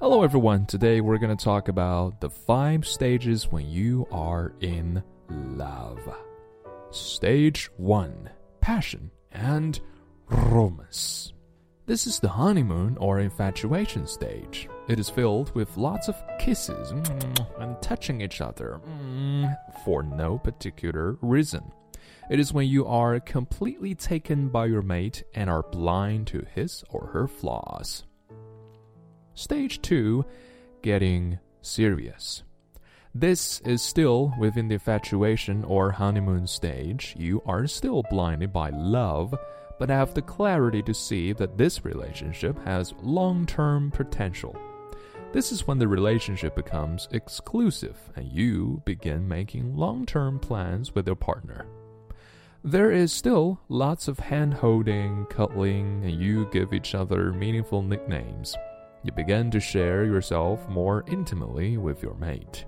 Hello, everyone. Today we're going to talk about the five stages when you are in love. Stage 1 Passion and Romance. This is the honeymoon or infatuation stage. It is filled with lots of kisses mm, and touching each other mm, for no particular reason. It is when you are completely taken by your mate and are blind to his or her flaws. Stage 2 Getting serious. This is still within the infatuation or honeymoon stage. You are still blinded by love, but have the clarity to see that this relationship has long term potential. This is when the relationship becomes exclusive and you begin making long term plans with your partner. There is still lots of hand holding, cuddling, and you give each other meaningful nicknames you begin to share yourself more intimately with your mate.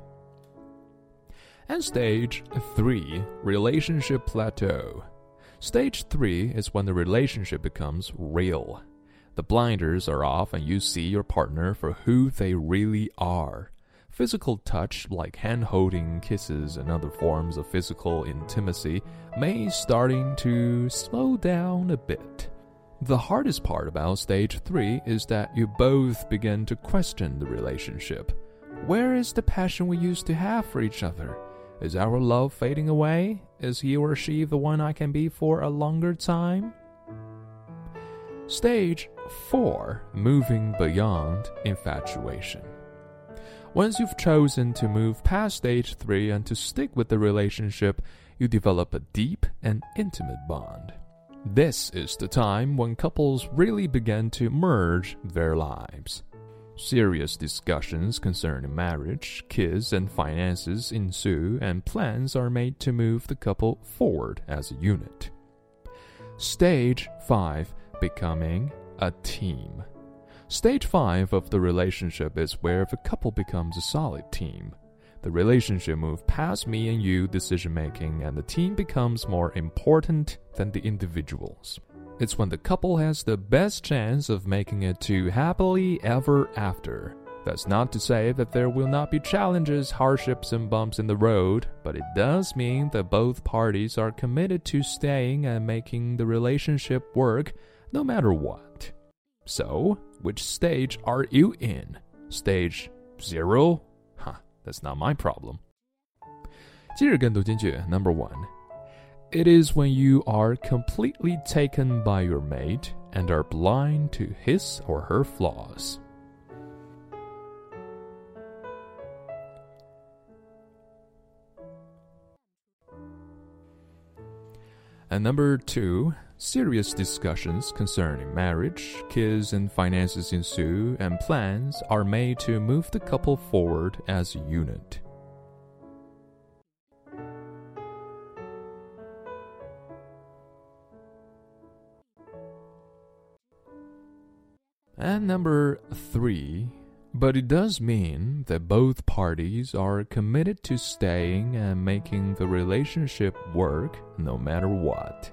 And stage 3 Relationship Plateau. Stage 3 is when the relationship becomes real. The blinders are off and you see your partner for who they really are. Physical touch, like hand holding, kisses, and other forms of physical intimacy, may starting to slow down a bit. The hardest part about stage 3 is that you both begin to question the relationship. Where is the passion we used to have for each other? Is our love fading away? Is he or she the one I can be for a longer time? Stage 4 Moving Beyond Infatuation. Once you've chosen to move past stage 3 and to stick with the relationship, you develop a deep and intimate bond. This is the time when couples really begin to merge their lives. Serious discussions concerning marriage, kids, and finances ensue, and plans are made to move the couple forward as a unit. Stage 5 Becoming a team. Stage 5 of the relationship is where the couple becomes a solid team. The relationship moves past me and you decision making, and the team becomes more important than the individuals. It's when the couple has the best chance of making it to happily ever after. That's not to say that there will not be challenges, hardships, and bumps in the road, but it does mean that both parties are committed to staying and making the relationship work no matter what. So, which stage are you in? Stage 0 that's not my problem. 今日跟读金句 Number one. It is when you are completely taken by your mate and are blind to his or her flaws. And number two, serious discussions concerning marriage, kids, and finances ensue, and plans are made to move the couple forward as a unit. And number three, but it does mean that both parties are committed to staying and making the relationship work no matter what.